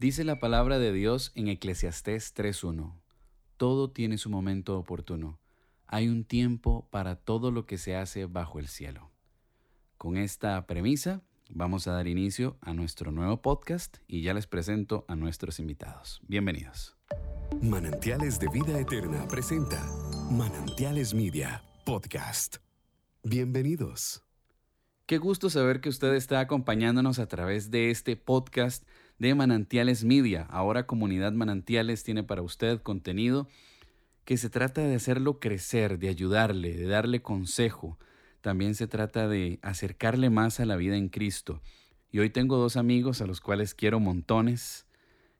Dice la palabra de Dios en Eclesiastés 3.1. Todo tiene su momento oportuno. Hay un tiempo para todo lo que se hace bajo el cielo. Con esta premisa vamos a dar inicio a nuestro nuevo podcast y ya les presento a nuestros invitados. Bienvenidos. Manantiales de Vida Eterna presenta Manantiales Media Podcast. Bienvenidos. Qué gusto saber que usted está acompañándonos a través de este podcast de Manantiales Media. Ahora Comunidad Manantiales tiene para usted contenido que se trata de hacerlo crecer, de ayudarle, de darle consejo. También se trata de acercarle más a la vida en Cristo. Y hoy tengo dos amigos a los cuales quiero montones,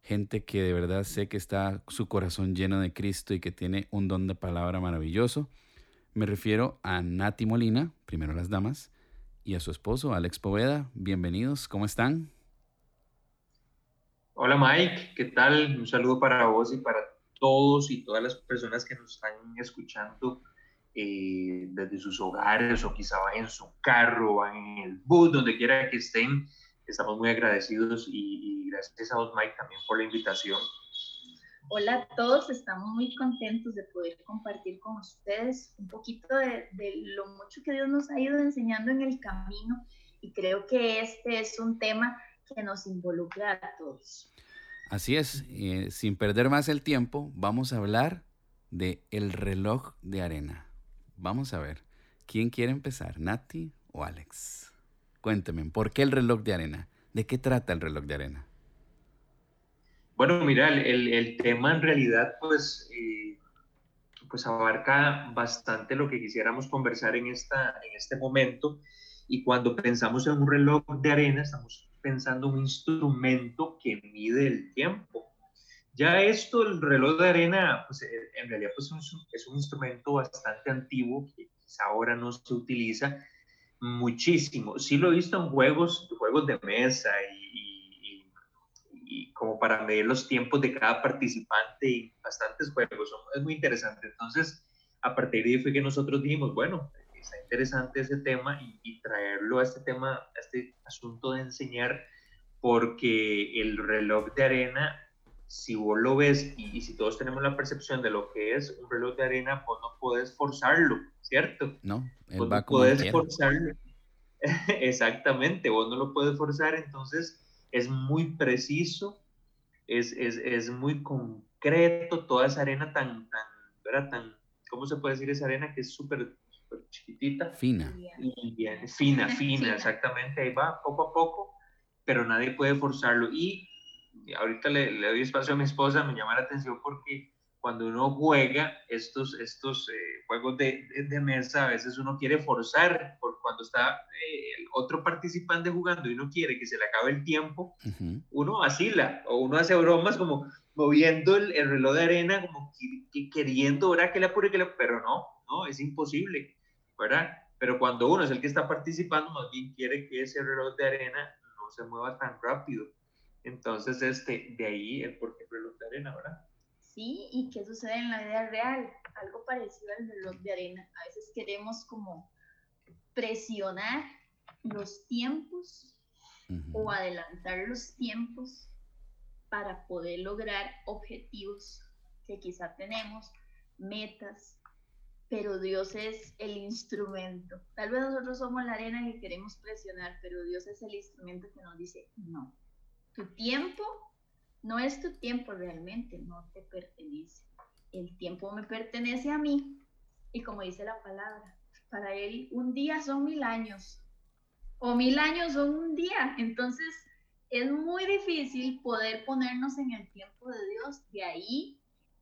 gente que de verdad sé que está su corazón lleno de Cristo y que tiene un don de palabra maravilloso. Me refiero a Nati Molina, primero las damas, y a su esposo Alex Poveda. Bienvenidos, ¿cómo están? Hola Mike, ¿qué tal? Un saludo para vos y para todos y todas las personas que nos están escuchando eh, desde sus hogares o quizá van en su carro, van en el bus, donde quiera que estén. Estamos muy agradecidos y, gracias a vos Mike también por la invitación. Hola a todos, estamos muy contentos de poder compartir con ustedes un poquito de lo mucho que Dios nos ha ido enseñando en el camino y creo que este es un tema que nos involucra a todos. Así es, eh, sin perder más el tiempo, vamos a hablar de el reloj de arena. Vamos a ver, ¿quién quiere empezar, Nati o Alex? Cuénteme, ¿por qué el reloj de arena? ¿De qué trata el reloj de arena? Bueno, mira, el, el tema en realidad pues, eh, pues abarca bastante lo que quisiéramos conversar en, esta, en este momento. Y cuando pensamos en un reloj de arena, estamos pensando un instrumento que mide el tiempo. Ya esto, el reloj de arena, pues eh, en realidad pues, es un instrumento bastante antiguo que quizá ahora no se utiliza muchísimo. Sí lo he visto en juegos, juegos de mesa y, y, como para medir los tiempos de cada participante y bastantes juegos. Es muy interesante. Entonces, a partir de ahí fue que nosotros dijimos, bueno, está interesante ese tema y, traerlo a este tema, a este asunto de enseñar, porque el reloj de arena, si vos lo ves y, si todos tenemos la percepción de lo que es un reloj de arena, vos no puedes forzarlo, ¿cierto? No, él va no puedes forzarlo. Exactamente, vos no lo puedes forzar, entonces es muy preciso, es, es, es muy concreto, toda esa arena tan, tan, ¿verdad? tan, ¿cómo se puede decir esa arena que es súper chiquitita. Fina. Y bien, fina, fina, exactamente, ahí va, poco a poco, pero nadie puede forzarlo. Y ahorita le, le doy espacio a mi esposa, me llama la atención porque cuando uno juega estos, estos eh, juegos de, de, mesa, a veces uno quiere forzar, por cuando está eh, el otro participante jugando y uno quiere que se le acabe el tiempo, uno vacila o uno hace bromas como moviendo el, el reloj de arena, como que, queriendo ahora que le apure, que le, pero no, no, es imposible. ¿Verdad? Pero cuando uno es el que está participando, más bien quiere que ese reloj de arena no se mueva tan rápido. Entonces, este, de ahí el por qué reloj de arena, ¿verdad? Sí, y qué sucede en la vida real, algo parecido al reloj de arena. A veces queremos como presionar los tiempos o adelantar los tiempos para poder lograr objetivos que quizá tenemos, metas, pero Dios es el instrumento. Tal vez nosotros somos la arena que queremos presionar, pero Dios es el instrumento que nos dice, no, tu tiempo no es tu tiempo realmente, no te pertenece. El tiempo me pertenece a mí. Y como dice la palabra, para Él un día son mil años o mil años son un día. Entonces es muy difícil poder ponernos en el tiempo de Dios. De ahí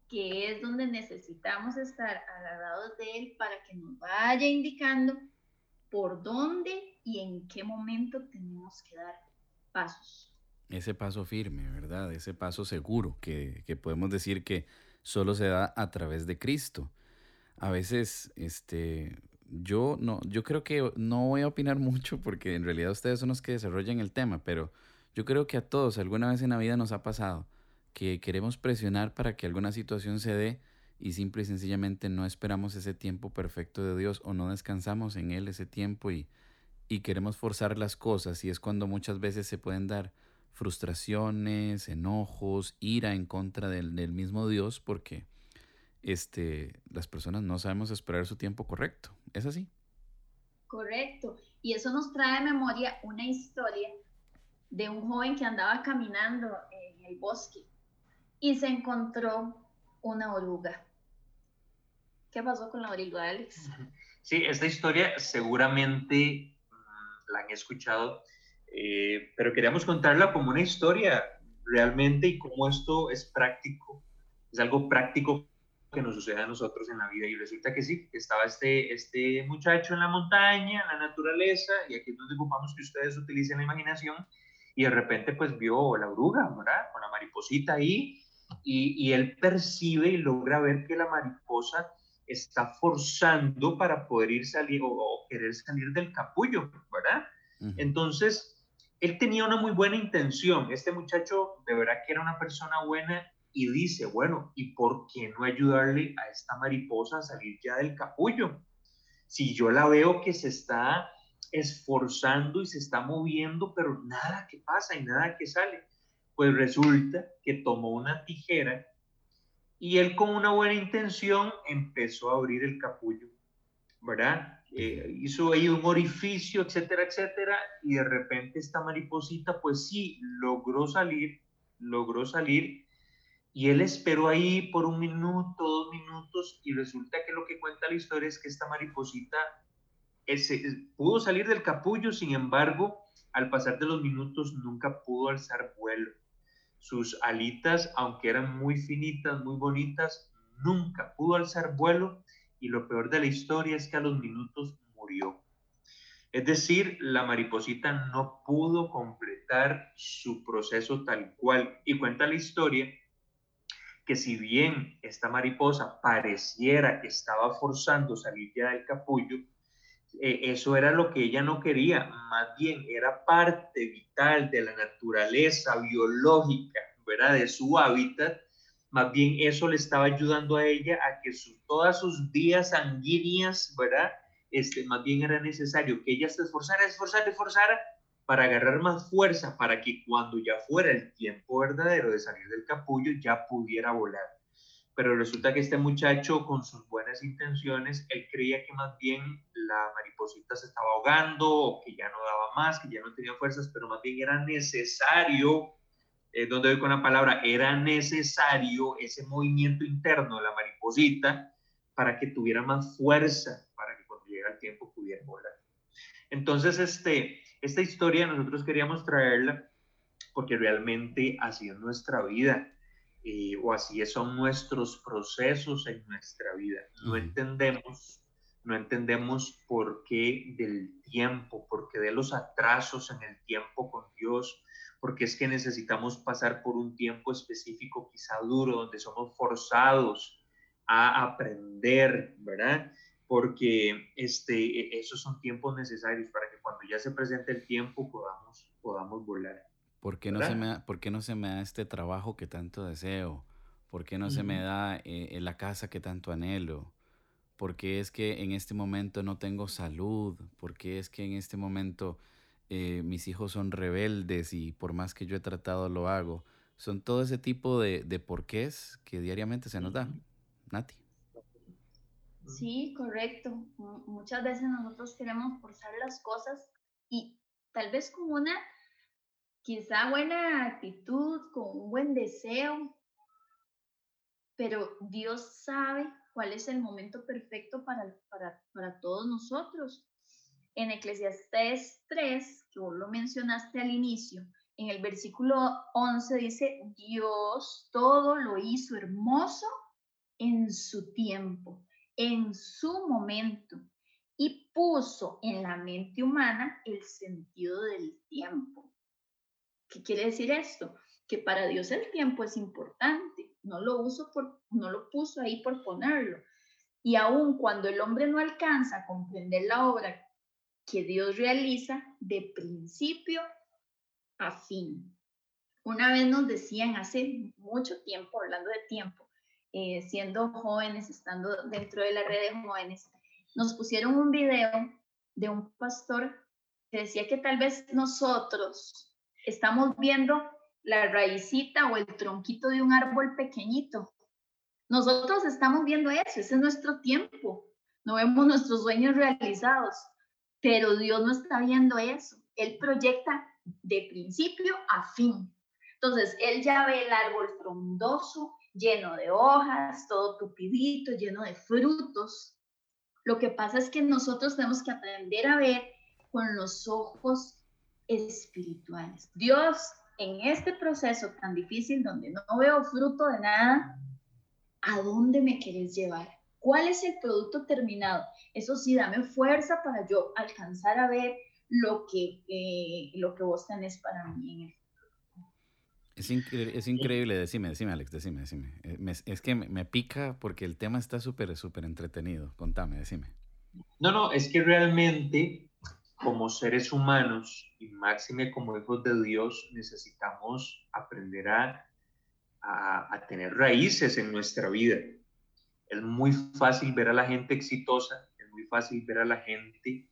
que es donde necesitamos estar agarrados de Él para que nos vaya indicando por dónde y en qué momento tenemos que dar pasos. Ese paso firme, ¿verdad? Ese paso seguro que, que podemos decir que solo se da a través de Cristo. A veces, este, yo no, yo creo que no voy a opinar mucho porque en realidad ustedes son los que desarrollan el tema, pero yo creo que a todos alguna vez en la vida nos ha pasado que queremos presionar para que alguna situación se dé y simple y sencillamente no esperamos ese tiempo perfecto de Dios o no descansamos en Él ese tiempo y, y queremos forzar las cosas y es cuando muchas veces se pueden dar frustraciones, enojos, ira en contra del, mismo Dios porque este, las personas no sabemos esperar su tiempo correcto. ¿Es así? Correcto. Y eso nos trae a memoria una historia de un joven que andaba caminando en el bosque y se encontró una oruga. ¿Qué pasó con la oruga, Alex? Sí, esta historia seguramente mm, la han escuchado, eh, pero queríamos contarla como una historia realmente y cómo esto es práctico, es algo práctico que nos sucede a nosotros en la vida. Y resulta que sí, estaba este, este muchacho en la montaña, en la naturaleza, y aquí donde ocupamos que ustedes utilicen la imaginación, y de repente pues vio la oruga, ¿verdad? Con la mariposita ahí, y, y él percibe y logra ver que la mariposa está forzando para poder ir salir o, querer salir del capullo, ¿verdad? Entonces, él tenía una muy buena intención. Este muchacho de verdad que era una persona buena y dice, bueno, ¿y por qué no ayudarle a esta mariposa a salir ya del capullo? Si yo la veo que se está esforzando y se está moviendo, pero nada que pasa y nada que sale. Pues resulta que tomó una tijera y él con una buena intención empezó a abrir el capullo, ¿verdad? Eh, hizo ahí un orificio, etcétera, etcétera, y de repente esta mariposita, pues sí, logró salir, logró salir, y él esperó ahí por un minuto, dos minutos, y resulta que lo que cuenta la historia es que esta mariposita pudo salir del capullo, sin embargo, al pasar de los minutos nunca pudo alzar vuelo. Sus alitas, aunque eran muy finitas, muy bonitas, nunca pudo alzar vuelo y lo peor de la historia es que a los minutos murió. Es decir, la mariposita no pudo completar su proceso tal cual. Y cuenta la historia que si bien esta mariposa pareciera que estaba forzando salir ya del capullo, eh, eso era lo que ella no quería, más bien era parte vital de la naturaleza biológica, ¿verdad? De su hábitat, más bien eso le estaba ayudando a ella a que todas sus vías sanguíneas, ¿verdad? Este, más bien era necesario que ella se esforzara, esforzara, esforzara para agarrar más fuerza, para que cuando ya fuera el tiempo verdadero de salir del capullo, ya pudiera volar pero resulta que este muchacho con sus buenas intenciones, él creía que más bien la mariposita se estaba ahogando o que ya no daba más, que ya no tenía fuerzas, pero más bien era necesario, eh, donde doy con la palabra, era necesario ese movimiento interno de la mariposita para que tuviera más fuerza, para que cuando llegara el tiempo pudiera volar. Entonces, este, esta historia nosotros queríamos traerla porque realmente así es nuestra vida eh, o así son nuestros procesos en nuestra vida. No entendemos, no entendemos por qué del tiempo, por qué de los atrasos en el tiempo con Dios, porque es que necesitamos pasar por un tiempo específico, quizá duro, donde somos forzados a aprender, ¿verdad? Porque este, e, esos son tiempos necesarios para que cuando ya se presente el tiempo podamos, podamos volar. ¿Por qué, no se me da, ¿Por qué no se me da este trabajo que tanto deseo? ¿Por qué no se me da eh, la casa que tanto anhelo? ¿Por qué es que en este momento no tengo salud? ¿Por qué es que en este momento eh, mis hijos son rebeldes y por más que yo he tratado lo hago? Son todo ese tipo de, de porqués que diariamente se nos da. Nati. Sí, correcto. muchas veces nosotros queremos forzar las cosas y tal vez como una quizá buena actitud, con un buen deseo, pero Dios sabe cuál es el momento perfecto para, para, todos nosotros. En Eclesiastés 3, que vos lo mencionaste al inicio, en el versículo 11 dice, Dios todo lo hizo hermoso en su tiempo, en su momento, y puso en la mente humana el sentido del tiempo. ¿Qué quiere decir esto? Que para Dios el tiempo es importante, no lo, uso por, no lo puso ahí por ponerlo. Y aun cuando el hombre no alcanza a comprender la obra que Dios realiza de principio a fin. Una vez nos decían hace mucho tiempo, hablando de tiempo, eh, siendo jóvenes, estando dentro de la red de jóvenes, nos pusieron un video de un pastor que decía que tal vez nosotros estamos viendo la raicita o el tronquito de un árbol pequeñito. Nosotros estamos viendo eso, ese es nuestro tiempo. No vemos nuestros sueños realizados, pero Dios no está viendo eso. Él proyecta de principio a fin. Entonces, Él ya ve el árbol frondoso, lleno de hojas, todo tupidito, lleno de frutos. Lo que pasa es que nosotros tenemos que aprender a ver con los ojos espirituales. Dios, en este proceso tan difícil donde no veo fruto de nada, ¿a dónde me quieres llevar? ¿Cuál es el producto terminado? Eso sí, dame fuerza para yo alcanzar a ver lo que, eh, lo que vos tenés para mí en es, es increíble, decime, decime Alex, decime, decime. Eh, es que me, pica porque el tema está súper, súper entretenido. Contame, decime. No, no, es que realmente como seres humanos y máxime como hijos de Dios necesitamos aprender a, a, tener raíces en nuestra vida. Es muy fácil ver a la gente exitosa, es muy fácil ver a la gente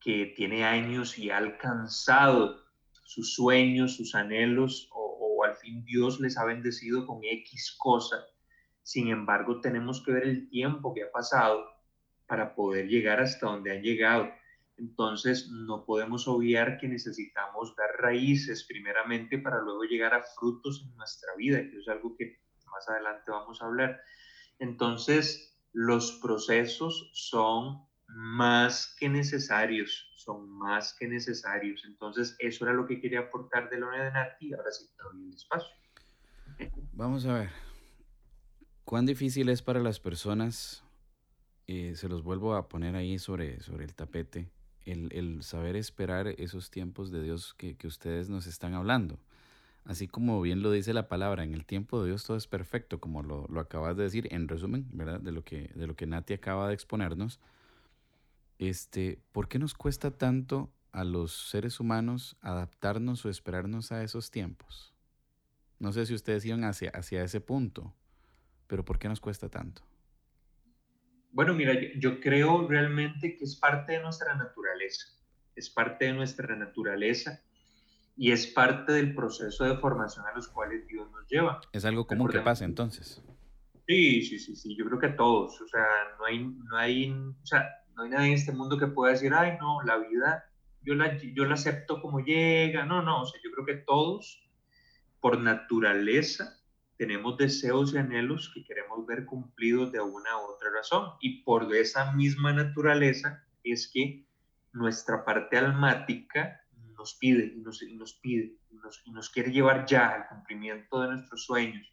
que tiene años y ha alcanzado sus sueños, sus anhelos o, al fin Dios les ha bendecido con X cosa. Sin embargo, tenemos que ver el tiempo que ha pasado para poder llegar hasta donde han llegado. Entonces, no podemos obviar que necesitamos dar raíces primeramente para luego llegar a frutos en nuestra vida, que es algo que más adelante vamos a hablar. Entonces, los procesos son más que necesarios, son más que necesarios. Entonces, eso era lo que quería aportar de Lorena Nati, ahora sí te doy el espacio. Vamos a ver, ¿cuán difícil es para las personas, eh, se los vuelvo a poner ahí sobre, sobre el tapete, el, saber esperar esos tiempos de Dios que, ustedes nos están hablando? Así como bien lo dice la palabra, en el tiempo de Dios todo es perfecto, como lo, lo acabas de decir, en resumen, ¿verdad? De lo que, de lo que Nati acaba de exponernos este, ¿por qué nos cuesta tanto a los seres humanos adaptarnos o esperarnos a esos tiempos? No sé si ustedes iban hacia, hacia ese punto, pero ¿por qué nos cuesta tanto? Bueno, mira, yo, creo realmente que es parte de nuestra naturaleza, es parte de nuestra naturaleza y es parte del proceso de formación a los cuales Dios nos lleva. Es algo común que pasa entonces. Sí, sí, sí, sí, yo creo que todos, o sea, no hay, no hay, o sea, no hay nadie en este mundo que pueda decir, ay, no, la vida, yo la, yo la acepto como llega. No, no, o sea, yo creo que todos, por naturaleza, tenemos deseos y anhelos que queremos ver cumplidos de una u otra razón. Y por esa misma naturaleza es que nuestra parte almática nos pide y nos, pide y nos quiere llevar ya al cumplimiento de nuestros sueños.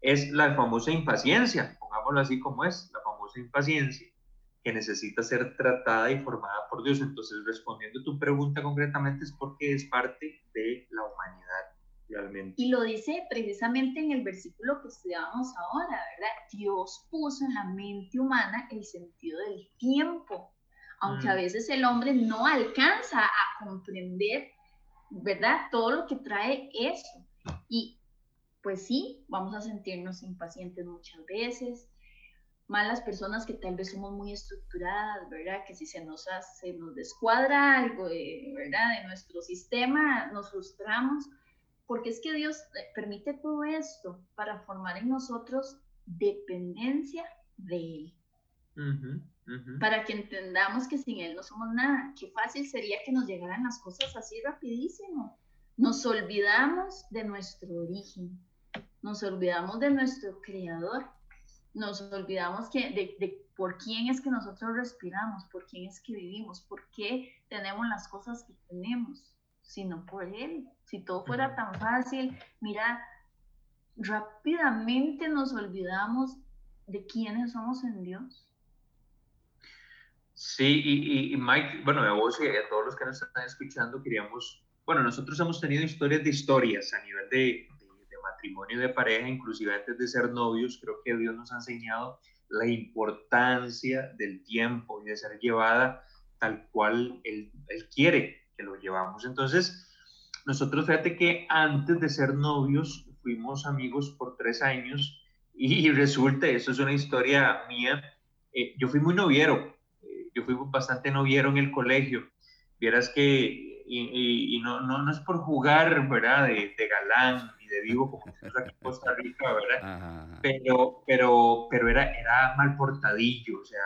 Es la famosa impaciencia, pongámoslo así como es, la famosa impaciencia que necesita ser tratada y formada por Dios. Entonces, respondiendo a tu pregunta concretamente, es porque es parte de la humanidad realmente. Y lo dice precisamente en el versículo que estudiábamos ahora, ¿verdad? Dios puso en la mente humana el sentido del tiempo, aunque a mm. veces el hombre no alcanza a comprender, ¿verdad? Todo lo que trae eso. Y pues sí, vamos a sentirnos impacientes muchas veces, malas personas que tal vez somos muy estructuradas, ¿verdad? Que si se nos, hace, nos descuadra algo, de, ¿verdad? De nuestro sistema, nos frustramos, porque es que Dios eh, permite todo esto para formar en nosotros dependencia de Él. Para que entendamos que sin Él no somos nada. Qué fácil sería que nos llegaran las cosas así rapidísimo. Nos olvidamos de nuestro origen, nos olvidamos de nuestro creador nos olvidamos que, de, por quién es que nosotros respiramos, por quién es que vivimos, por qué tenemos las cosas que tenemos, sino por Él. Si todo fuera tan fácil, mira, rápidamente nos olvidamos de quiénes somos en Dios. Sí, y, Mike, bueno, a vos y a todos los que nos están escuchando, queríamos, bueno, nosotros hemos tenido historias de historias a nivel de, matrimonio de pareja, inclusive antes de ser novios, creo que Dios nos ha enseñado la importancia del tiempo y de ser llevada tal cual Él, él quiere que lo llevamos. Entonces, nosotros fíjate que antes de ser novios fuimos amigos por tres años y resulta, eso es una historia mía, eh, yo fui muy noviero, yo fui bastante noviero en el colegio. Vieras que y, no, no, no, es por jugar, ¿verdad? De, de galán y de vivo como decimos aquí en Costa Rica, ¿verdad? Pero, pero, pero era, era mal portadillo, o sea.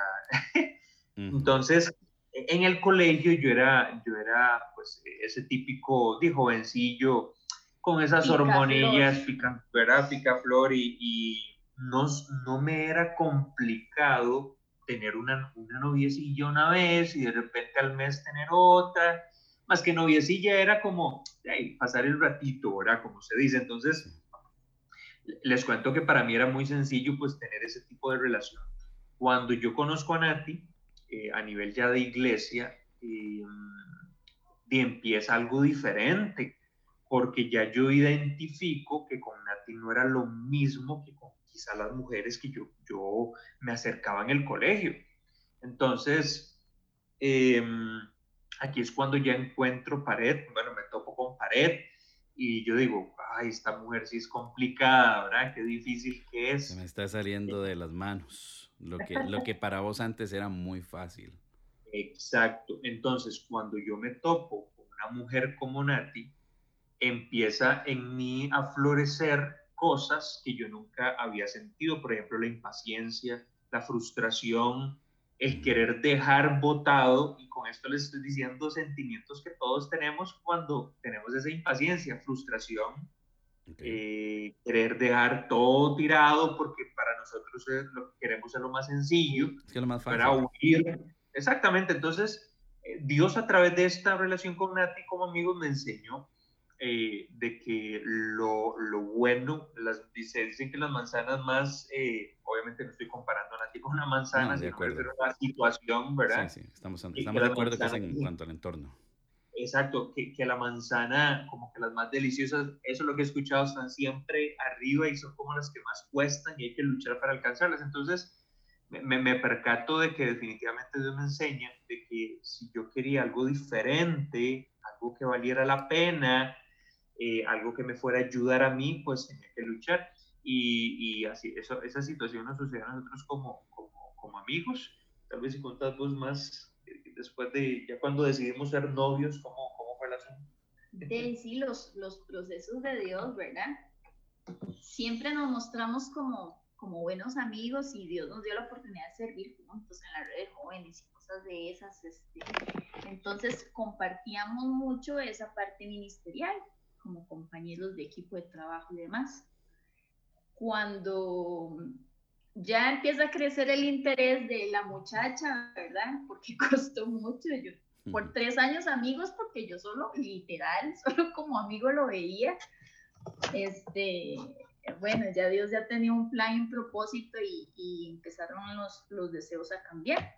Entonces, en el colegio yo era, yo era pues ese típico de jovencillo con esas hormonillas, pica, ¿verdad? Picaflor y, y no, no me era complicado tener una, una noviecilla una vez y de repente al mes tener otra más que noviecilla era como pasar el ratito, ¿verdad? Como se dice. Entonces, les cuento que para mí era muy sencillo pues tener ese tipo de relación. Cuando yo conozco a Nati, eh, a nivel ya de iglesia, y empieza algo diferente, porque ya yo identifico que con Nati no era lo mismo que quizá las mujeres que yo, yo me acercaba en el colegio. Entonces, eh, aquí es cuando ya encuentro pared, bueno, me topo con pared y yo digo, ay, esta mujer sí es complicada, ¿verdad? Qué difícil que es. Se me está saliendo de las manos, lo que, lo que para vos antes era muy fácil. Exacto, entonces cuando yo me topo con una mujer como Nati, empieza en mí a florecer cosas que yo nunca había sentido, por ejemplo, la impaciencia, la frustración, el querer dejar votado, y con esto les estoy diciendo sentimientos que todos tenemos cuando tenemos esa impaciencia, frustración, eh, querer dejar todo tirado porque para nosotros lo que queremos es lo más sencillo, es lo más fácil. para huir. Exactamente, entonces eh, Dios a través de esta relación con Nati como amigos me enseñó eh, de que lo, lo bueno, las, dice, dicen que las manzanas más, eh, obviamente no estoy comparando a Nati con una manzana, sino que una situación, ¿verdad? Sí, sí, estamos, estamos de acuerdo que es en cuanto al entorno. Exacto, que, que, la manzana, como que las más deliciosas, eso es lo que he escuchado, están siempre arriba y son como las que más cuestan y hay que luchar para alcanzarlas. Entonces, me, me percato de que definitivamente Dios me enseña de que si yo quería algo diferente, algo que valiera la pena, eh, algo que me fuera a ayudar a mí, pues tenía que luchar. Y, y así, eso, esa situación nos sucedió a nosotros como, como, como amigos. Tal vez si contás vos más, eh, después de, ya cuando decidimos ser novios, ¿cómo, cómo fue la asunto? sí, los, los procesos de Dios, ¿verdad? Siempre nos mostramos como, como buenos amigos y Dios nos dio la oportunidad de servir juntos en la red de jóvenes y cosas de esas. Este. Entonces compartíamos mucho esa parte ministerial como compañeros de equipo de trabajo y demás. Cuando ya empieza a crecer el interés de la muchacha, ¿verdad? Porque costó mucho. Yo, por tres años amigos, porque yo solo, literal, solo como amigo lo veía. Este, bueno, ya Dios ya tenía un plan y un propósito y, y empezaron los, los deseos a cambiar.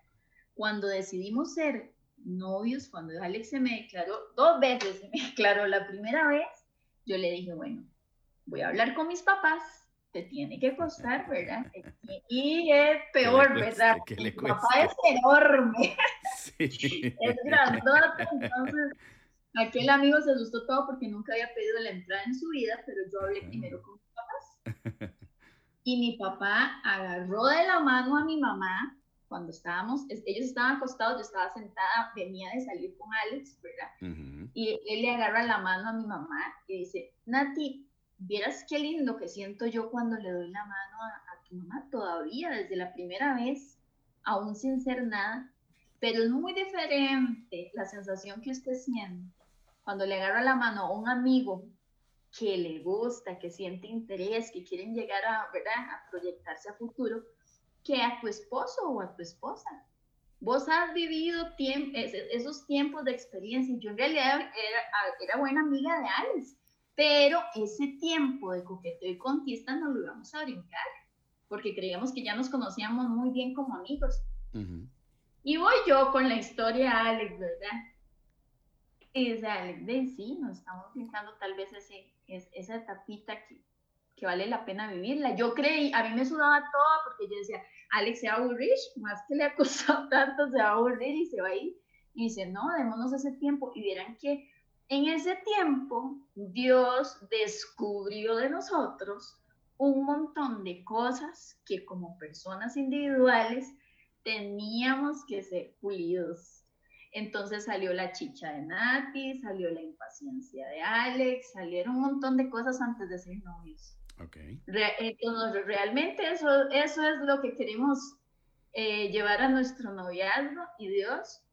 Cuando decidimos ser novios, cuando Alex se me declaró, dos veces se me declaró, la primera vez yo le dije, bueno, voy a hablar con mis papás, te tiene que costar, ¿verdad? Y es peor, ¿verdad? Mi papá es enorme, sí. es grandote, entonces aquel amigo se asustó todo porque nunca había pedido la entrada en su vida, pero yo hablé primero con mis papás. Y mi papá agarró de la mano a mi mamá cuando estábamos, ellos estaban acostados, yo estaba sentada, venía de salir con Alex, ¿verdad? Y él le agarra la mano a mi mamá y dice, Nati, vieras qué lindo que siento yo cuando le doy la mano a, tu mamá todavía, desde la primera vez, aún sin ser nada, pero es muy diferente la sensación que usted siente cuando le agarra la mano a un amigo que le gusta, que siente interés, que quieren llegar a, ¿verdad? a proyectarse a futuro, que a tu esposo o a tu esposa. Vos has vivido esos tiempos de experiencia. Yo en realidad era, era buena amiga de Alice, pero ese tiempo de coqueteo y conquista no lo íbamos a brincar, porque creíamos que ya nos conocíamos muy bien como amigos. Y voy yo con la historia de Alex, ¿verdad? Y dice Alex, de sí, nos estamos brincando tal vez ese, esa etapita que, que vale la pena vivirla. Yo creí, a mí me sudaba todo porque yo decía, Alex se va a aburrir, más que le ha costado tanto, se va a aburrir y se va a ir. Y dice, no, démonos ese tiempo. Y vieran que en ese tiempo Dios descubrió de nosotros un montón de cosas que como personas individuales teníamos que ser pulidos. Entonces salió la chicha de Nati, salió la impaciencia de Alex, salieron un montón de cosas antes de ser novios. Okay. entonces, realmente eso, eso es lo que queremos eh, llevar a nuestro noviazgo y Dios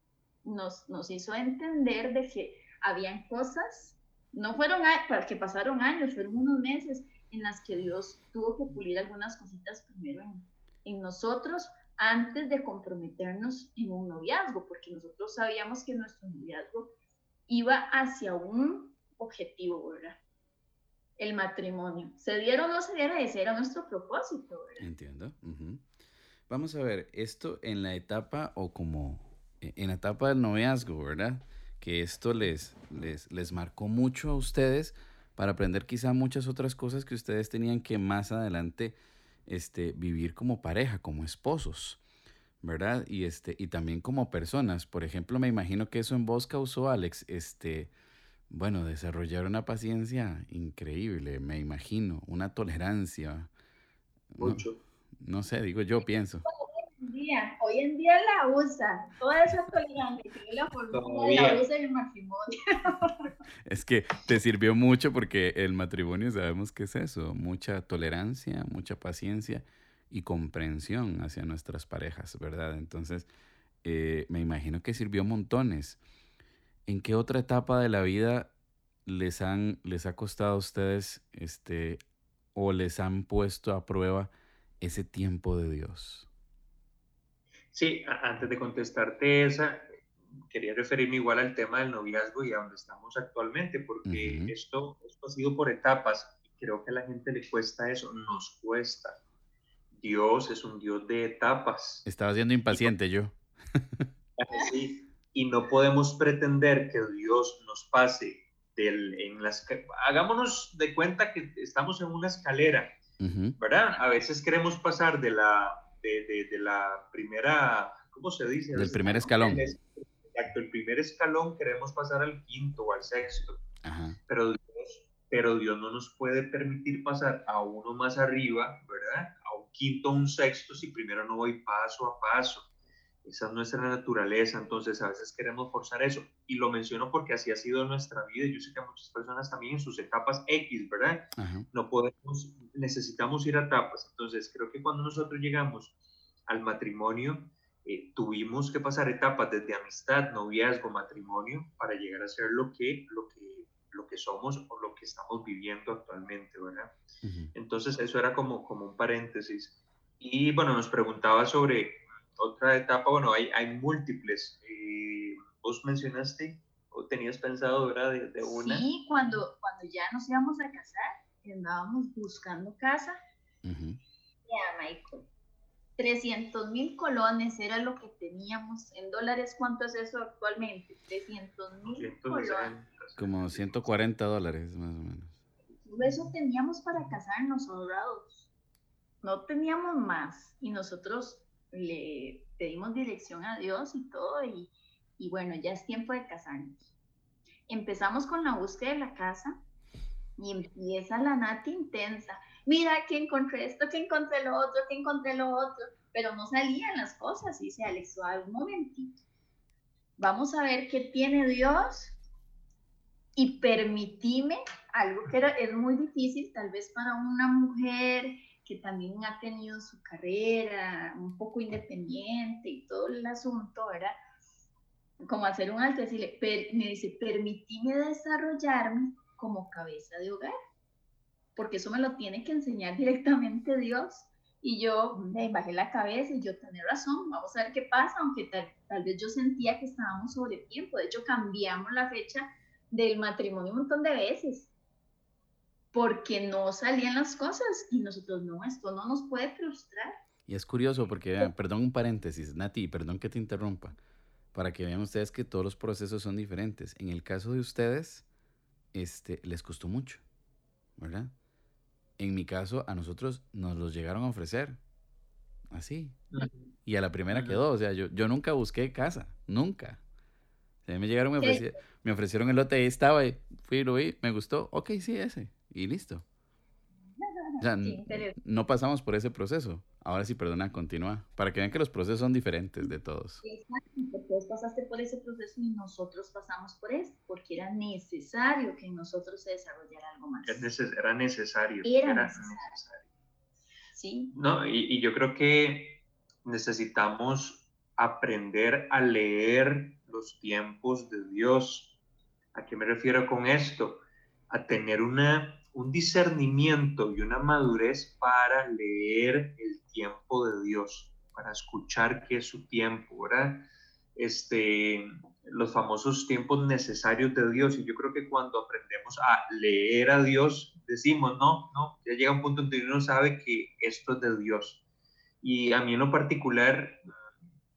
nos, nos hizo entender de que habían cosas, no fueron que pasaron años, fueron unos meses en las que Dios tuvo que pulir algunas cositas primero en, en nosotros antes de comprometernos en un noviazgo, porque nosotros sabíamos que nuestro noviazgo iba hacia un objetivo, ¿verdad? El matrimonio. Se diera o no se diera, ese era nuestro propósito, ¿verdad? Entiendo. Vamos a ver, esto en la etapa o como e, en la etapa del noviazgo, ¿verdad? Que esto les, les, les marcó mucho a ustedes para aprender quizá muchas otras cosas que ustedes tenían que más adelante este, vivir como pareja, como esposos, ¿verdad? Y, este, y también como personas. Por ejemplo, me imagino que eso en vos causó, Alex, este, bueno, desarrollar una paciencia increíble, me imagino, una tolerancia. Mucho. No, sé, digo yo, pienso. Hoy en día, hoy en día la usa, toda esa tolerancia que la la usa en el matrimonio. Es que te sirvió mucho porque el matrimonio sabemos que es eso, mucha tolerancia, mucha paciencia y comprensión hacia nuestras parejas, ¿verdad? Entonces, eh, me imagino que sirvió montones. ¿En qué otra etapa de la vida les, han, les ha costado a ustedes este, o les han puesto a prueba ese tiempo de Dios? Sí, antes de contestarte esa, quería referirme igual al tema del noviazgo y a donde estamos actualmente, porque esto, esto ha sido por etapas y creo que a la gente le cuesta eso, nos cuesta. Dios es un Dios de etapas. Estaba siendo impaciente yo. Sí, y no podemos pretender que Dios nos pase del, en las... Hagámonos de cuenta que estamos en una escalera, ¿verdad? A veces queremos pasar de la, de, de, la primera, ¿cómo se dice? Del primer escalón el primer escalón queremos pasar al quinto o al sexto, Pero, Dios, pero Dios no nos puede permitir pasar a uno más arriba, ¿verdad? A un quinto o un sexto si primero no voy paso a paso. Esa es nuestra naturaleza, entonces a veces queremos forzar eso. Y lo menciono porque así ha sido nuestra vida. Yo sé que muchas personas también en sus etapas X, ¿verdad? No podemos, necesitamos ir a etapas. Entonces creo que cuando nosotros llegamos al matrimonio, eh, tuvimos que pasar etapas desde amistad, noviazgo, matrimonio, para llegar a ser lo que, lo que, lo que somos o lo que estamos viviendo actualmente, ¿verdad? Entonces eso era como, como un paréntesis. Y bueno, nos preguntaba sobre otra etapa, bueno, hay, hay múltiples. Eh, vos mencionaste o tenías pensado, ¿verdad? De, una. Sí, cuando, cuando ya nos íbamos a casar, andábamos buscando casa. Ya, Michael 300 mil colones era lo que teníamos. En dólares, ¿cuánto es eso actualmente? 300 mil colones. Como 140 dólares, más o menos. Eso teníamos para casarnos ahorrados. No teníamos más. Y nosotros le pedimos dirección a Dios y todo. Y, y bueno, ya es tiempo de casarnos. Empezamos con la búsqueda de la casa y empieza la nata intensa mira que encontré esto, que encontré lo otro, que encontré lo otro, pero no salían las cosas. Y dice Alex, un momentito, vamos a ver qué tiene Dios y permitime algo que era, es muy difícil tal vez para una mujer que también ha tenido su carrera un poco independiente y todo el asunto, ¿verdad? Como hacer un alto, decirle, me dice, permitime desarrollarme como cabeza de hogar porque eso me lo tiene que enseñar directamente Dios. Y yo me bajé la cabeza y yo tenía razón, vamos a ver qué pasa, aunque tal, vez yo sentía que estábamos sobre tiempo. De hecho, cambiamos la fecha del matrimonio un montón de veces porque no salían las cosas y nosotros no, esto no nos puede frustrar. Y es curioso porque, perdón un paréntesis, Nati, perdón que te interrumpa, para que vean ustedes que todos los procesos son diferentes. En el caso de ustedes, este, les costó mucho, ¿verdad? en mi caso, a nosotros nos los llegaron a ofrecer. Así. Y a la primera quedó. O sea, yo, yo nunca busqué casa. Nunca. me llegaron, me, ofrecieron, me ofrecieron el lote, ahí estaba, y fui, lo vi, me gustó. Ok, sí, ese. Y listo. no pasamos por ese proceso. Ahora sí, perdona, continúa. Para que vean que los procesos son diferentes de todos. Exacto, vos pasaste por ese proceso y nosotros pasamos por este, porque era necesario que en nosotros se desarrollara algo más. Era necesario. Era, necesario. Sí. No, y, y yo creo que necesitamos aprender a leer los tiempos de Dios. ¿A qué me refiero con esto? A tener una un discernimiento y una madurez para leer el tiempo de Dios, para escuchar qué es su tiempo, ¿verdad? Este, los famosos tiempos necesarios de Dios. Y yo creo que cuando aprendemos a leer a Dios, decimos, no, no, ya llega un punto en que uno sabe que esto es de Dios. Y a mí en lo particular,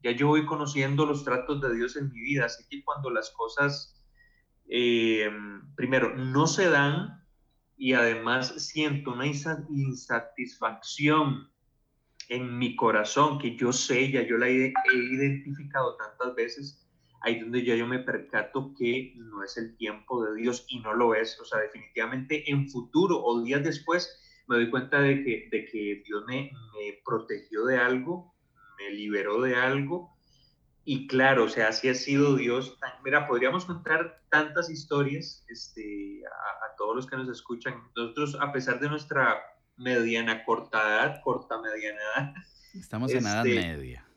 ya yo voy conociendo los tratos de Dios en mi vida, así que cuando las cosas, eh, primero, no se dan, y además siento una insatisfacción en mi corazón que yo sé, ya yo la he, identificado tantas veces, ahí donde ya yo me percato que no es el tiempo de Dios y no lo es. O sea, definitivamente en futuro o días después me doy cuenta de que, de que Dios me, me protegió de algo, me liberó de algo y claro, o sea, así ha sido Dios. Mira, podríamos contar tantas historias este, a, todos los que nos escuchan. Nosotros, a pesar de nuestra mediana corta edad, corta mediana edad. Estamos en edad este, media.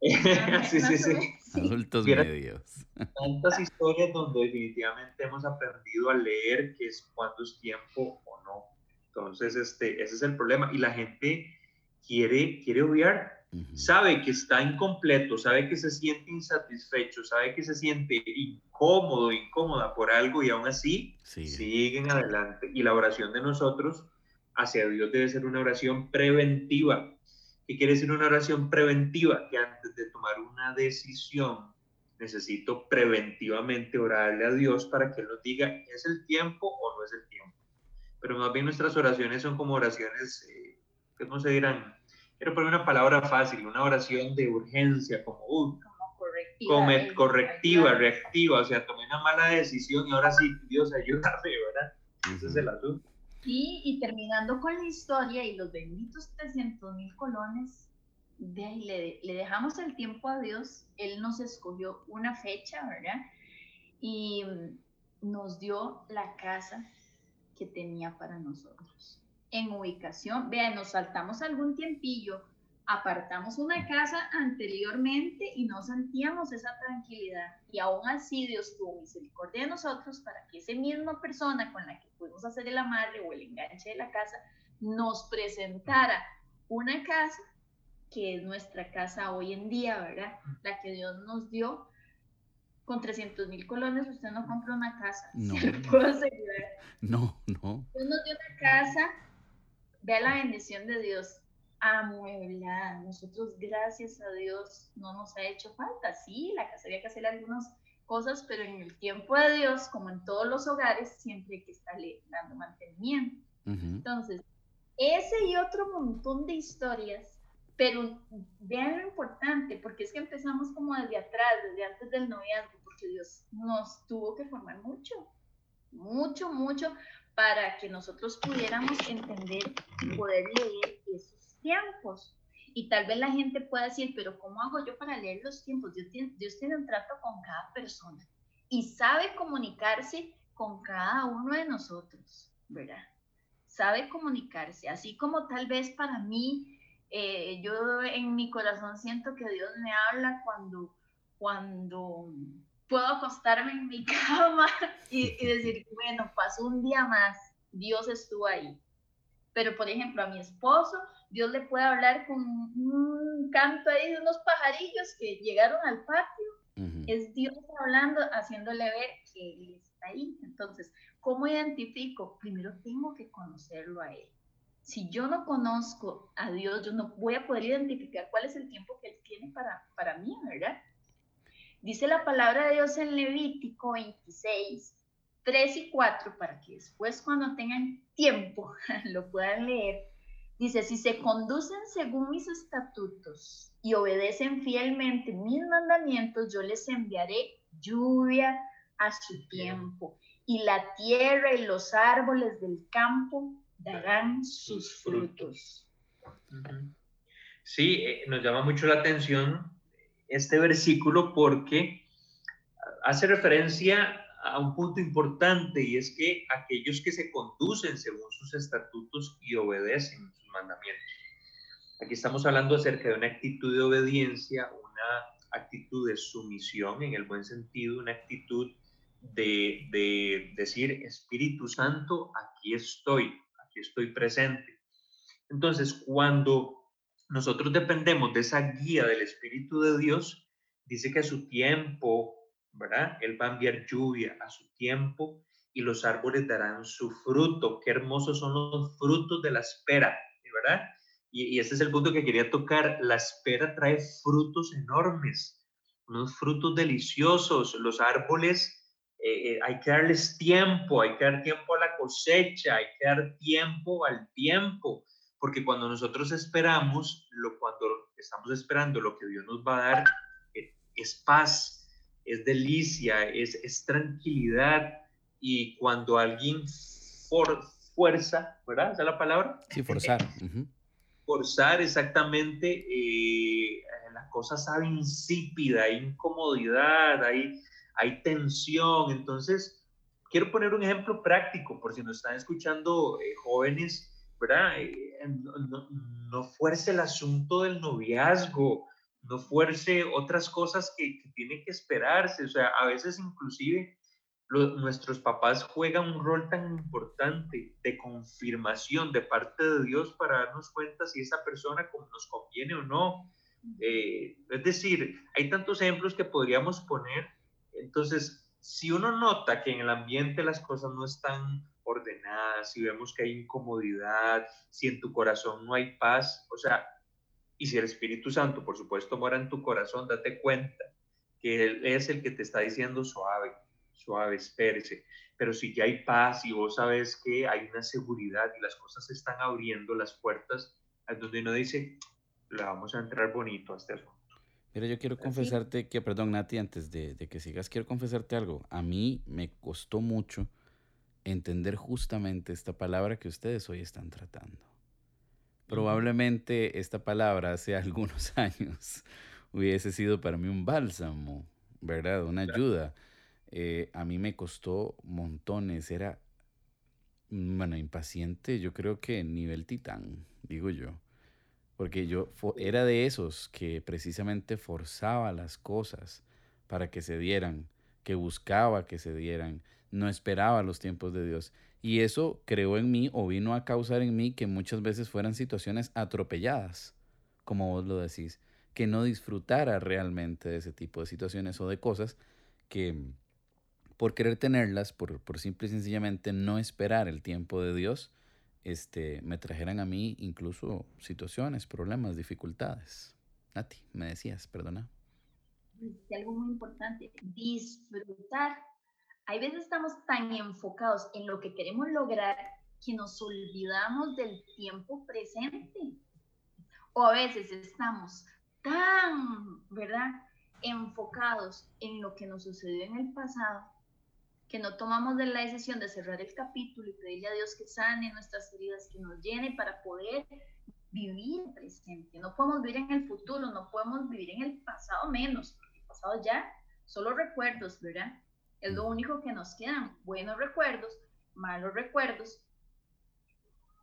sí, sí, sí. Adultos medios. Tantas historias donde definitivamente hemos aprendido a leer qué es cuánto es tiempo o no. Entonces, este, ese es el problema. Y la gente quiere, quiere obviar sabe que está incompleto, sabe que se siente insatisfecho, sabe que se siente incómodo, incómoda por algo y aún así siguen adelante. Y la oración de nosotros hacia Dios debe ser una oración preventiva. ¿Qué quiere decir una oración preventiva? Que antes de tomar una decisión necesito preventivamente orarle a Dios para que Él nos diga, ¿es el tiempo o no es el tiempo? Pero más bien nuestras oraciones son como oraciones, eh, ¿cómo se dirán? Quiero poner una palabra fácil, una oración de urgencia, como, uh, como correctiva, correctiva reactiva, o sea, tomé una mala decisión y ahora sí, Dios ayúdame, ¿verdad? Ese es el asunto. Y, y terminando con la historia y los benditos 300 mil colones, de ahí le, le, dejamos el tiempo a Dios, Él nos escogió una fecha, ¿verdad? Y nos dio la casa que tenía para nosotros en ubicación. Vean, nos saltamos algún tiempillo, apartamos una casa anteriormente y no sentíamos esa tranquilidad. Y aún así Dios tuvo misericordia de nosotros para que esa misma persona con la que pudimos hacer el amarre o el enganche de la casa nos presentara una casa que es nuestra casa hoy en día, ¿verdad? La que Dios nos dio. Con 300 mil colones usted no compra una casa. No. puedo asegurar. No, no. Dios nos dio una casa Vea la bendición de Dios amueblada. Nosotros, gracias a Dios, no nos ha hecho falta. Sí, la casa había que hacer algunas cosas, pero en el tiempo de Dios, como en todos los hogares, siempre hay que estarle dando mantenimiento. Entonces, ese y otro montón de historias, pero vean lo importante, porque es que empezamos como desde atrás, desde antes del noviazgo, porque Dios nos tuvo que formar mucho, mucho, mucho, para que nosotros pudiéramos entender y poder leer esos tiempos. Y tal vez la gente pueda decir, pero ¿cómo hago yo para leer los tiempos? Dios tiene, Dios tiene un trato con cada persona y sabe comunicarse con cada uno de nosotros, ¿verdad? Sabe comunicarse, así como tal vez para mí, eh, yo en mi corazón siento que Dios me habla cuando, cuando puedo acostarme en mi cama y, decir, bueno, un día más, Dios estuvo ahí. Pero, por ejemplo, a mi esposo, Dios le puede hablar con un canto ahí de unos pajarillos que llegaron al patio. Es Dios hablando, haciéndole ver que Él está ahí. Entonces, ¿cómo identifico? Primero tengo que conocerlo a Él. Si yo no conozco a Dios, yo no voy a poder identificar cuál es el tiempo que Él tiene para, para mí, ¿verdad? Dice la palabra de Dios en Levítico 26, 3 y 4, para que después cuando tengan tiempo lo puedan leer. Dice, si se conducen según mis estatutos y obedecen fielmente mis mandamientos, yo les enviaré lluvia a su tiempo y la tierra y los árboles del campo darán sus frutos. Sí, eh, nos llama mucho la atención este versículo porque hace referencia a un punto importante y es que aquellos que se conducen según sus estatutos y obedecen sus mandamientos. Aquí estamos hablando acerca de una actitud de obediencia, una actitud de sumisión en el buen sentido, una actitud de, de decir, Espíritu Santo, aquí estoy, aquí estoy presente. Entonces, cuando nosotros dependemos de esa guía del Espíritu de Dios, dice que a su tiempo, ¿verdad? Él va a enviar lluvia a su tiempo y los árboles darán su fruto. Qué hermosos son los frutos de la espera, ¿verdad? Y, y ese es el punto que quería tocar. La espera trae frutos enormes, unos frutos deliciosos. Los árboles eh, eh, hay que darles tiempo, hay que dar tiempo a la cosecha, hay que dar tiempo al tiempo, porque cuando nosotros esperamos, lo, cuando estamos esperando lo que Dios nos va a dar, eh, es paz, es delicia, es, es tranquilidad, y cuando alguien for, fuerza, ¿verdad? ¿Esa es la palabra? Sí, forzar. Forzar exactamente, la cosa sabe insípida, hay incomodidad, hay hay tensión. Entonces, quiero poner un ejemplo práctico por si nos están escuchando eh, jóvenes, ¿verdad? Eh, no, fuerce el asunto del noviazgo, no fuerce otras cosas que, que tienen que esperarse. O sea, a veces inclusive nuestros papás juegan un rol tan importante de confirmación de parte de Dios para darnos cuenta si esa persona nos conviene o no. Eh, es decir, hay tantos ejemplos que podríamos poner entonces, si uno nota que en el ambiente las cosas no están ordenadas, si vemos que hay incomodidad, si en tu corazón no hay paz, o sea, y si el Espíritu Santo, por supuesto, mora en tu corazón, date cuenta que Él es el que te está diciendo suave, suave, espérese. Pero si ya hay paz y vos sabes que hay una seguridad y las cosas se están abriendo, las puertas, es donde uno dice, le vamos a entrar bonito a este asunto. Mira, yo quiero confesarte que, perdón, Nati, antes de, que sigas, quiero confesarte algo. A mí me costó mucho entender justamente esta palabra que ustedes hoy están tratando. Probablemente esta palabra hace algunos años hubiese sido para mí un bálsamo, ¿verdad? Una ayuda. Eh, a mí me costó montones, era, bueno, impaciente, yo creo que nivel titán, digo yo. Porque yo era de esos que precisamente forzaba las cosas para que se dieran, que buscaba que se dieran, no esperaba los tiempos de Dios. Y eso creó en mí o vino a causar en mí que muchas veces fueran situaciones atropelladas, como vos lo decís, que no disfrutara realmente de ese tipo de situaciones o de cosas que por querer tenerlas, por, por simple y sencillamente no esperar el tiempo de Dios, este, me trajeran a mí incluso situaciones, problemas, dificultades. Nati, me decías, perdona. Algo muy importante, disfrutar. Hay veces estamos tan enfocados en lo que queremos lograr que nos olvidamos del tiempo presente. O a veces estamos tan, ¿verdad? Enfocados en lo que nos sucedió en el pasado que no tomamos la decisión de cerrar el capítulo y pedirle a Dios que sane nuestras heridas, que nos llene para poder vivir el presente. No podemos vivir en el futuro, no podemos vivir en el pasado menos, porque el pasado ya, solo recuerdos, ¿verdad? Es lo único que nos quedan, buenos recuerdos, malos recuerdos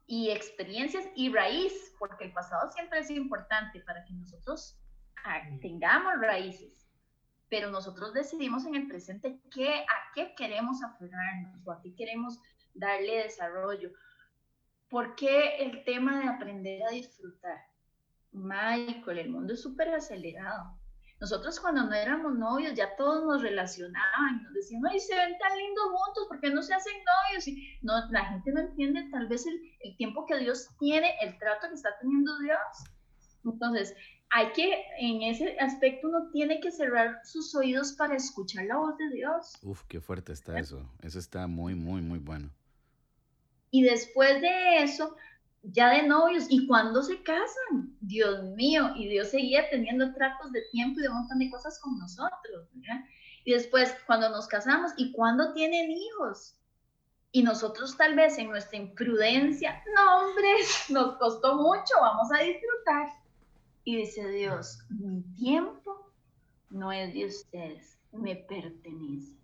y experiencias y raíz, porque el pasado siempre es importante para que nosotros ah, tengamos raíces pero nosotros decidimos en el presente qué, a qué queremos aferrarnos o a qué queremos darle desarrollo. ¿Por qué el tema de aprender a disfrutar? Michael, el mundo es súper acelerado. Nosotros cuando no éramos novios ya todos nos relacionaban, nos decían, ay, se ven tan lindos juntos, ¿por qué no se hacen novios? Y no, la gente no entiende tal vez el, el tiempo que Dios tiene, el trato que está teniendo Dios. Entonces, hay que, en ese aspecto, uno tiene que cerrar sus oídos para escuchar la voz de Dios. Uf, qué fuerte está eso. Eso está muy, muy, muy bueno. Y después de eso, ya de novios, ¿y cuando se casan? Dios mío, y Dios seguía teniendo tratos de tiempo y de un montón de cosas con nosotros. ¿verdad? Y después, cuando nos casamos, ¿y cuándo tienen hijos? Y nosotros tal vez en nuestra imprudencia, no hombre, nos costó mucho, vamos a disfrutar. Y dice Dios, mi tiempo no es de ustedes, me pertenece.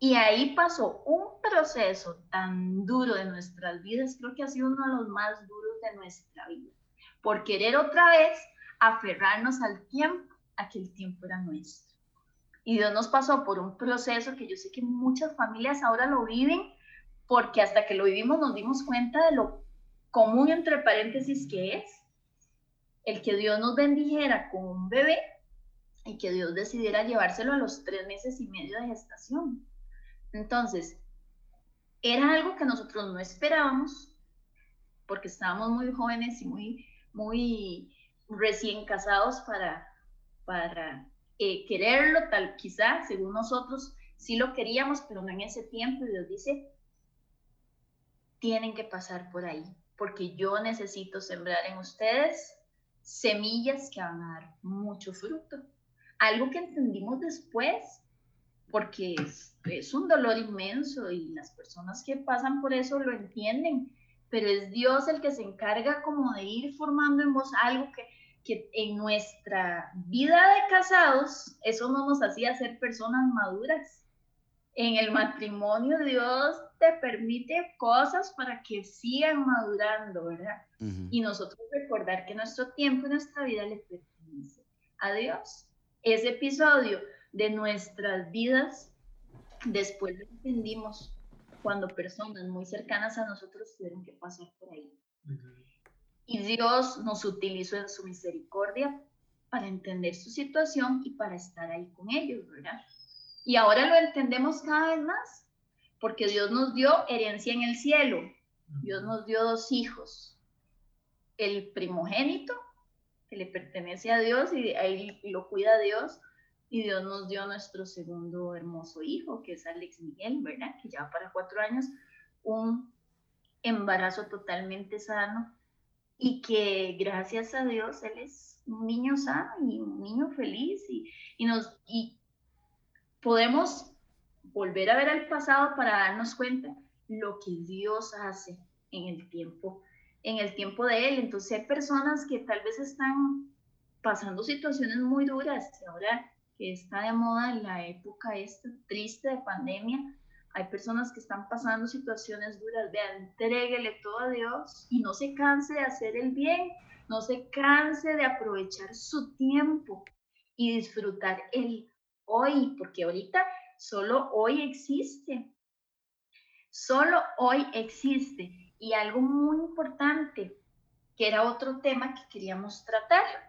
Y ahí pasó un proceso tan duro de nuestras vidas, creo que ha sido uno de los más duros de nuestra vida, por querer otra vez aferrarnos al tiempo, a que el tiempo era nuestro. Y Dios nos pasó por un proceso que yo sé que muchas familias ahora lo viven, porque hasta que lo vivimos nos dimos cuenta de lo común, entre paréntesis, que es el que Dios nos bendijera con un bebé y que Dios decidiera llevárselo a los tres meses y medio de gestación. Entonces, era algo que nosotros no esperábamos porque estábamos muy jóvenes y muy, muy recién casados para, para eh, quererlo, tal quizá, según nosotros, sí lo queríamos, pero no en ese tiempo. Dios dice, tienen que pasar por ahí, porque yo necesito sembrar en ustedes semillas que van a dar mucho fruto. Algo que entendimos después porque es, un dolor inmenso y las personas que pasan por eso lo entienden, pero es Dios el que se encarga como de ir formando en vos algo que, que en nuestra vida de casados, eso no nos hacía ser personas maduras. En el matrimonio Dios te permite cosas para que sigan madurando, ¿verdad? Y nosotros recordar que nuestro tiempo y nuestra vida le pertenece a Dios. Ese episodio de nuestras vidas, después lo entendimos cuando personas muy cercanas a nosotros tuvieron que pasar por ahí. Y Dios nos utilizó en su misericordia para entender su situación y para estar ahí con ellos, ¿verdad? Y ahora lo entendemos cada vez más, porque Dios nos dio herencia en el cielo. Dios nos dio dos hijos. El primogénito, que le pertenece a Dios y ahí lo cuida Dios, y Dios nos dio nuestro segundo hermoso hijo, que es Alex Miguel, ¿verdad? Que ya para cuatro años, un embarazo totalmente sano y que gracias a Dios él es un niño sano y un niño feliz y, y nos y podemos volver a ver al pasado para darnos cuenta lo que Dios hace en el tiempo en el tiempo de él entonces hay personas que tal vez están pasando situaciones muy duras y ahora que está de moda en la época esta triste de pandemia. Hay personas que están pasando situaciones duras. Vean, entréguele todo a Dios y no se canse de hacer el bien, no se canse de aprovechar su tiempo y disfrutar el hoy, porque ahorita solo hoy existe. Solo hoy existe. Y algo muy importante, que era otro tema que queríamos tratar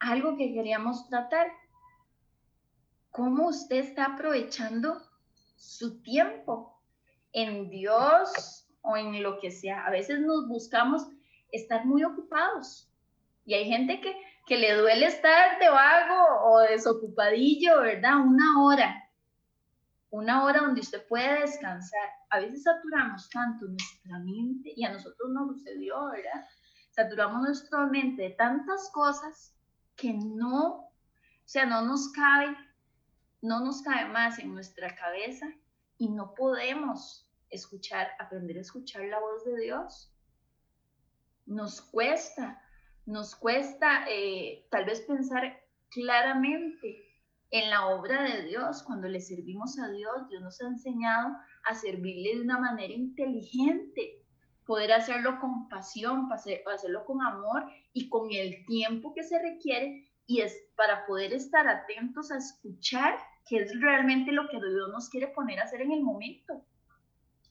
algo que queríamos tratar. ¿Cómo usted está aprovechando su tiempo en Dios o en lo que sea? A veces nos buscamos estar muy ocupados y hay gente que, que le duele estar de vago o desocupadillo, ¿verdad? Una hora, una hora donde usted puede descansar. A veces saturamos tanto nuestra mente y a nosotros nos sucedió, ¿verdad? Saturamos nuestra mente de tantas cosas que no, o sea, no nos cabe, no nos cabe más en nuestra cabeza y no podemos escuchar, aprender a escuchar la voz de Dios. Nos cuesta, nos cuesta eh, tal vez pensar claramente en la obra de Dios. Cuando le servimos a Dios, Dios nos ha enseñado a servirle de una manera inteligente, poder hacerlo con pasión, hacerlo con amor y con el tiempo que se requiere y es para poder estar atentos a escuchar qué es realmente lo que Dios nos quiere poner a hacer en el momento.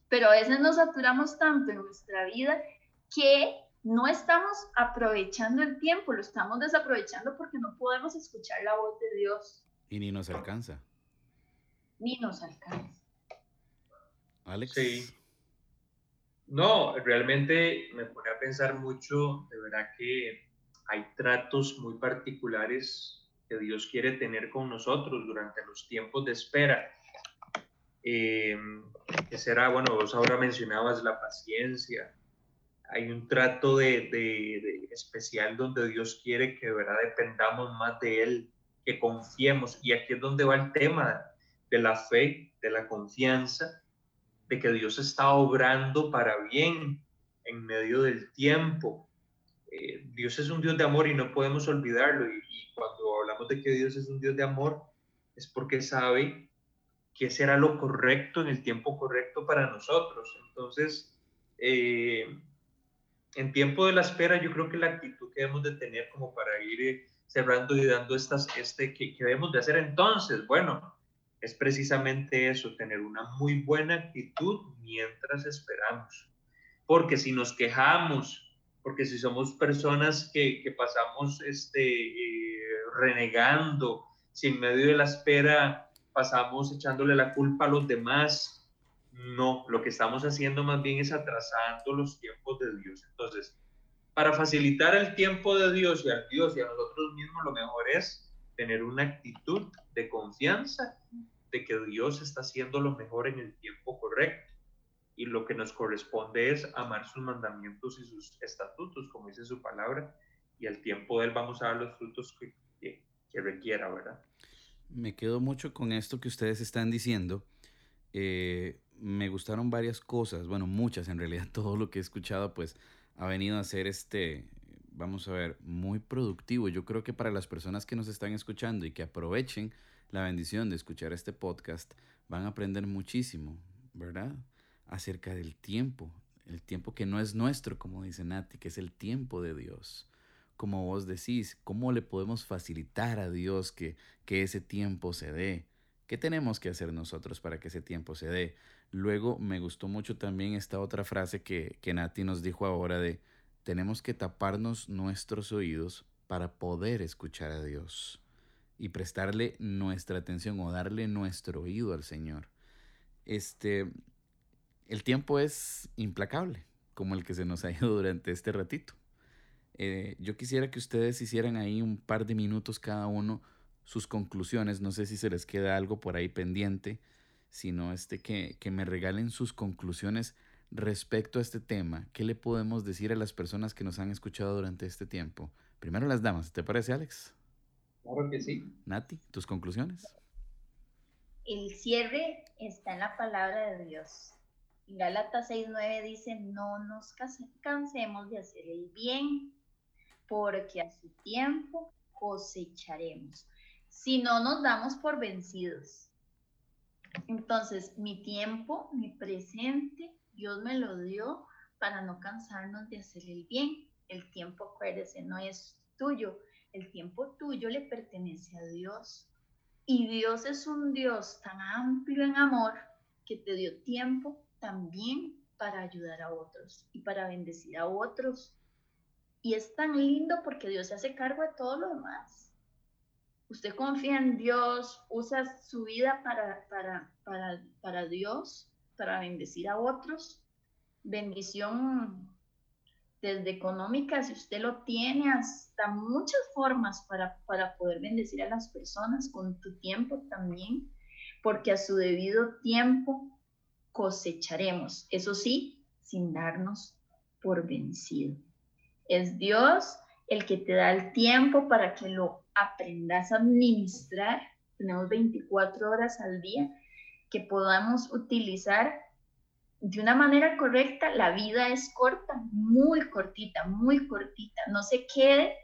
Pero a veces nos saturamos tanto en nuestra vida que no estamos aprovechando el tiempo, lo estamos desaprovechando porque no podemos escuchar la voz de Dios. Y ni nos alcanza. Ni nos alcanza. Alex. Sí. No, realmente me pone a pensar mucho, de verdad que hay tratos muy particulares que Dios quiere tener con nosotros durante los tiempos de espera. Eh, que será, bueno, vos ahora mencionabas la paciencia. Hay un trato de, de, especial donde Dios quiere que de dependamos más de Él, que confiemos. Y aquí es donde va el tema de la fe, de la confianza de que Dios está obrando para bien en medio del tiempo. Eh, Dios es un Dios de amor y no podemos olvidarlo. Y, cuando hablamos de que Dios es un Dios de amor, es porque sabe que será lo correcto en el tiempo correcto para nosotros. Entonces, eh, en tiempo de la espera, yo creo que la actitud que debemos de tener como para ir eh, cerrando y dando estas, este, que, que debemos de hacer entonces, bueno, es precisamente eso, tener una muy buena actitud mientras esperamos. Porque si nos quejamos, porque si somos personas que, que pasamos este, eh, renegando, si en medio de la espera pasamos echándole la culpa a los demás, no, lo que estamos haciendo más bien es atrasando los tiempos de Dios. Entonces, para facilitar el tiempo de Dios y a Dios y a nosotros mismos, lo mejor es tener una actitud de confianza de que Dios está haciendo lo mejor en el tiempo correcto. Y lo que nos corresponde es amar sus mandamientos y sus estatutos, como dice su palabra, y al tiempo de Él vamos a dar los frutos que, que, requiera, ¿verdad? Me quedo mucho con esto que ustedes están diciendo. Eh, me gustaron varias cosas, bueno, muchas en realidad, todo lo que he escuchado pues ha venido a ser este, vamos a ver, muy productivo. Yo creo que para las personas que nos están escuchando y que aprovechen la bendición de escuchar este podcast, van a aprender muchísimo, ¿verdad? Acerca del tiempo, el tiempo que no es nuestro, como dice Nati, que es el tiempo de Dios. Como vos decís, ¿cómo le podemos facilitar a Dios que, que ese tiempo se dé? ¿Qué tenemos que hacer nosotros para que ese tiempo se dé? Luego me gustó mucho también esta otra frase que, que Nati nos dijo ahora de tenemos que taparnos nuestros oídos para poder escuchar a Dios y prestarle nuestra atención o darle nuestro oído al Señor. Este, el tiempo es implacable, como el que se nos ha ido durante este ratito. Eh, yo quisiera que ustedes hicieran ahí un par de minutos cada uno sus conclusiones. No sé si se les queda algo por ahí pendiente sino este, que, que me regalen sus conclusiones respecto a este tema. ¿Qué le podemos decir a las personas que nos han escuchado durante este tiempo? Primero las damas, ¿te parece, Alex? Claro que sí. Nati, ¿tus conclusiones? El cierre está en la palabra de Dios. Gálatas 6.9 dice, no nos cansemos de hacer el bien, porque a su tiempo cosecharemos. Si no nos damos por vencidos, entonces, mi tiempo, mi presente, Dios me lo dio para no cansarnos de hacer el bien. El tiempo, acuérdese, no es tuyo. El tiempo tuyo le pertenece a Dios. Y Dios es un Dios tan amplio en amor que te dio tiempo también para ayudar a otros y para bendecir a otros. Y es tan lindo porque Dios se hace cargo de todo lo demás usted confía en Dios, usa su vida para, para, para, para Dios, para bendecir a otros. Bendición desde económica, si usted lo tiene, hasta muchas formas para, para poder bendecir a las personas con tu tiempo también, porque a su debido tiempo cosecharemos, eso sí, sin darnos por vencido. Es Dios el que te da el tiempo para que lo aprendas a administrar. Tenemos 24 horas al día que podamos utilizar de una manera correcta. La vida es corta, muy cortita, muy cortita. No se quede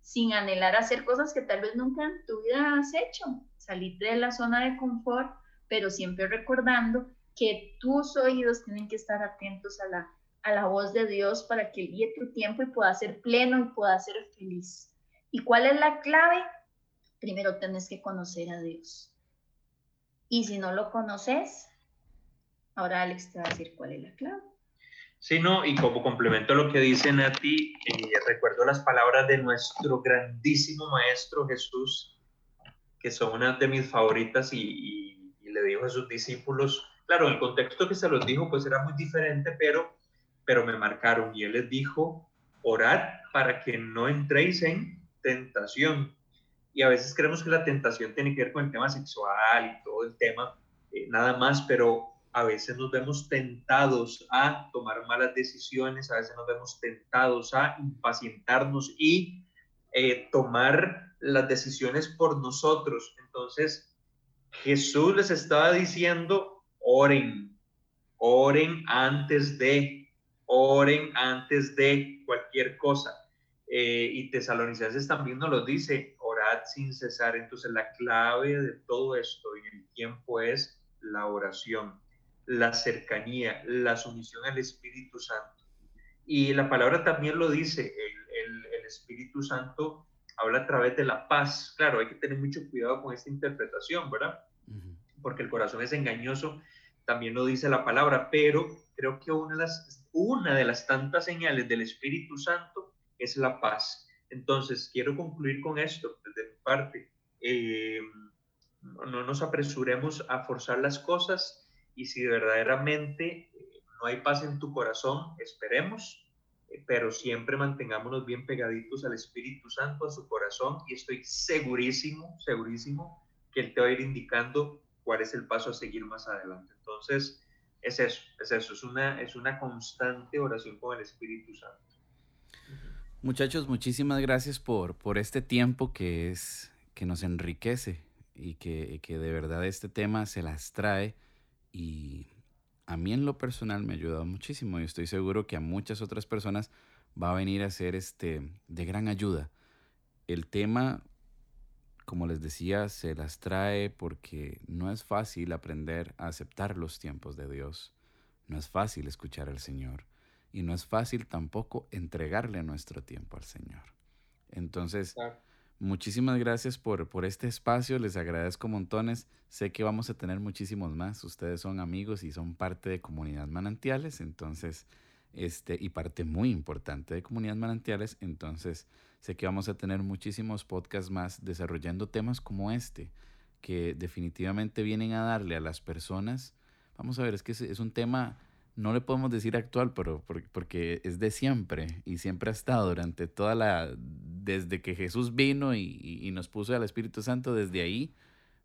sin anhelar hacer cosas que tal vez nunca en tu vida has hecho. Salir de la zona de confort, pero siempre recordando que tus oídos tienen que estar atentos a la a la voz de Dios para que guíe tu tiempo y pueda ser pleno y pueda ser feliz. ¿Y cuál es la clave? Primero tienes que conocer a Dios. Y si no lo conoces, ahora Alex te va a decir cuál es la clave. Sí, no, y como complemento a lo que dice Nati, eh, recuerdo las palabras de nuestro grandísimo Maestro Jesús, que son una de mis favoritas, y, y le dijo a sus discípulos, claro, el contexto que se los dijo pues era muy diferente, pero pero me marcaron y él les dijo, orad para que no entréis en tentación. Y a veces creemos que la tentación tiene que ver con el tema sexual y todo el tema, eh, nada más, pero a veces nos vemos tentados a tomar malas decisiones, a veces nos vemos tentados a impacientarnos y eh, tomar las decisiones por nosotros. Entonces, Jesús les estaba diciendo, oren, Oren antes de, oren antes de cualquier cosa. Eh, y Tesalonicenses también nos lo dice, orad sin cesar. Entonces la clave de todo esto en el tiempo es la oración, la cercanía, la sumisión al Espíritu Santo. Y la palabra también lo dice, el, el Espíritu Santo habla a través de la paz. Claro, hay que tener mucho cuidado con esta interpretación, ¿verdad? Porque el corazón es engañoso, también lo dice la palabra, pero creo que una de las, una de las tantas señales del Espíritu Santo es la paz. Entonces, quiero concluir con esto desde mi parte. Eh, no nos apresuremos a forzar las cosas y si verdaderamente no hay paz en tu corazón, esperemos pero siempre mantengámonos bien pegaditos al Espíritu Santo, a su corazón, y estoy segurísimo, segurísimo que Él te va a ir indicando cuál es el paso a seguir más adelante. Entonces, es eso, es eso, es una, es una constante oración con el Espíritu Santo. Muchachos, muchísimas gracias por, por este tiempo que es que nos enriquece y que, que de verdad este tema se las trae y a mí en lo personal me ha ayudado muchísimo y estoy seguro que a muchas otras personas va a venir a ser este, de gran ayuda. El tema, como les decía, se las trae porque no es fácil aprender a aceptar los tiempos de Dios. No es fácil escuchar al Señor. Y no es fácil tampoco entregarle nuestro tiempo al Señor. Entonces, Muchísimas gracias por, por este espacio, les agradezco montones. Sé que vamos a tener muchísimos más. Ustedes son amigos y son parte de Comunidad Manantiales, entonces, este, y parte muy importante de Comunidad Manantiales, entonces sé que vamos a tener muchísimos podcasts más desarrollando temas como este, que definitivamente vienen a darle a las personas. Vamos a ver, es que es un tema no le podemos decir actual, pero porque es de siempre y siempre ha estado durante toda la, desde que Jesús vino y, nos puso al Espíritu Santo, desde ahí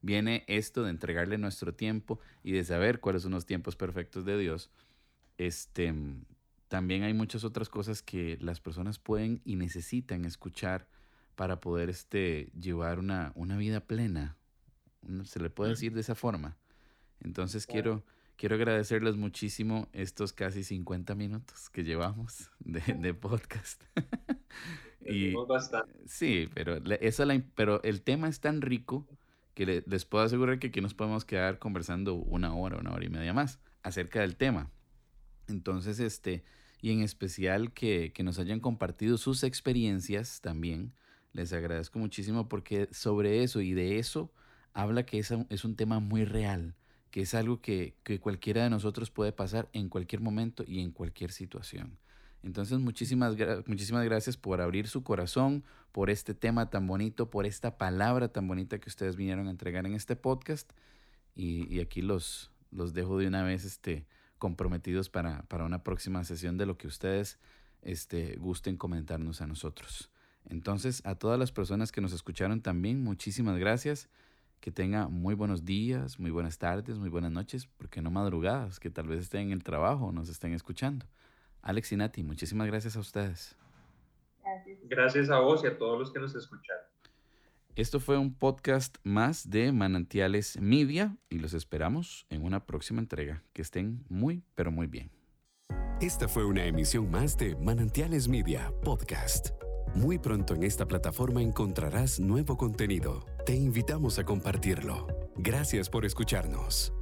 viene esto de entregarle nuestro tiempo y de saber cuáles son los tiempos perfectos de Dios. Este, también hay muchas otras cosas que las personas pueden y necesitan escuchar para poder este, llevar una, una vida plena. Se le puede decir de esa forma. Entonces quiero Quiero agradecerles muchísimo estos casi 50 minutos que llevamos de, podcast. y, Sí, pero, eso la, pero el tema es tan rico que les puedo asegurar que aquí nos podemos quedar conversando una hora, una hora y media más acerca del tema. Entonces, este, y en especial que, que nos hayan compartido sus experiencias también. Les agradezco muchísimo porque sobre eso y de eso habla que es es un tema muy real que es algo que, cualquiera de nosotros puede pasar en cualquier momento y en cualquier situación. Entonces, muchísimas, muchísimas gracias por abrir su corazón, por este tema tan bonito, por esta palabra tan bonita que ustedes vinieron a entregar en este podcast. Y, aquí los, los dejo de una vez este, comprometidos para, para una próxima sesión de lo que ustedes este, gusten comentarnos a nosotros. Entonces, a todas las personas que nos escucharon también, muchísimas gracias que tenga muy buenos días, muy buenas tardes, muy buenas noches, porque no madrugadas, que tal vez estén en el trabajo o nos estén escuchando. Alex y Nati, muchísimas gracias a ustedes. Gracias. Gracias a vos y a todos los que nos escucharon. Esto fue un podcast más de Manantiales Media y los esperamos en una próxima entrega. Que estén muy, pero muy bien. Esta fue una emisión más de Manantiales Media Podcast. Muy pronto en esta plataforma encontrarás nuevo contenido. Te invitamos a compartirlo. Gracias por escucharnos.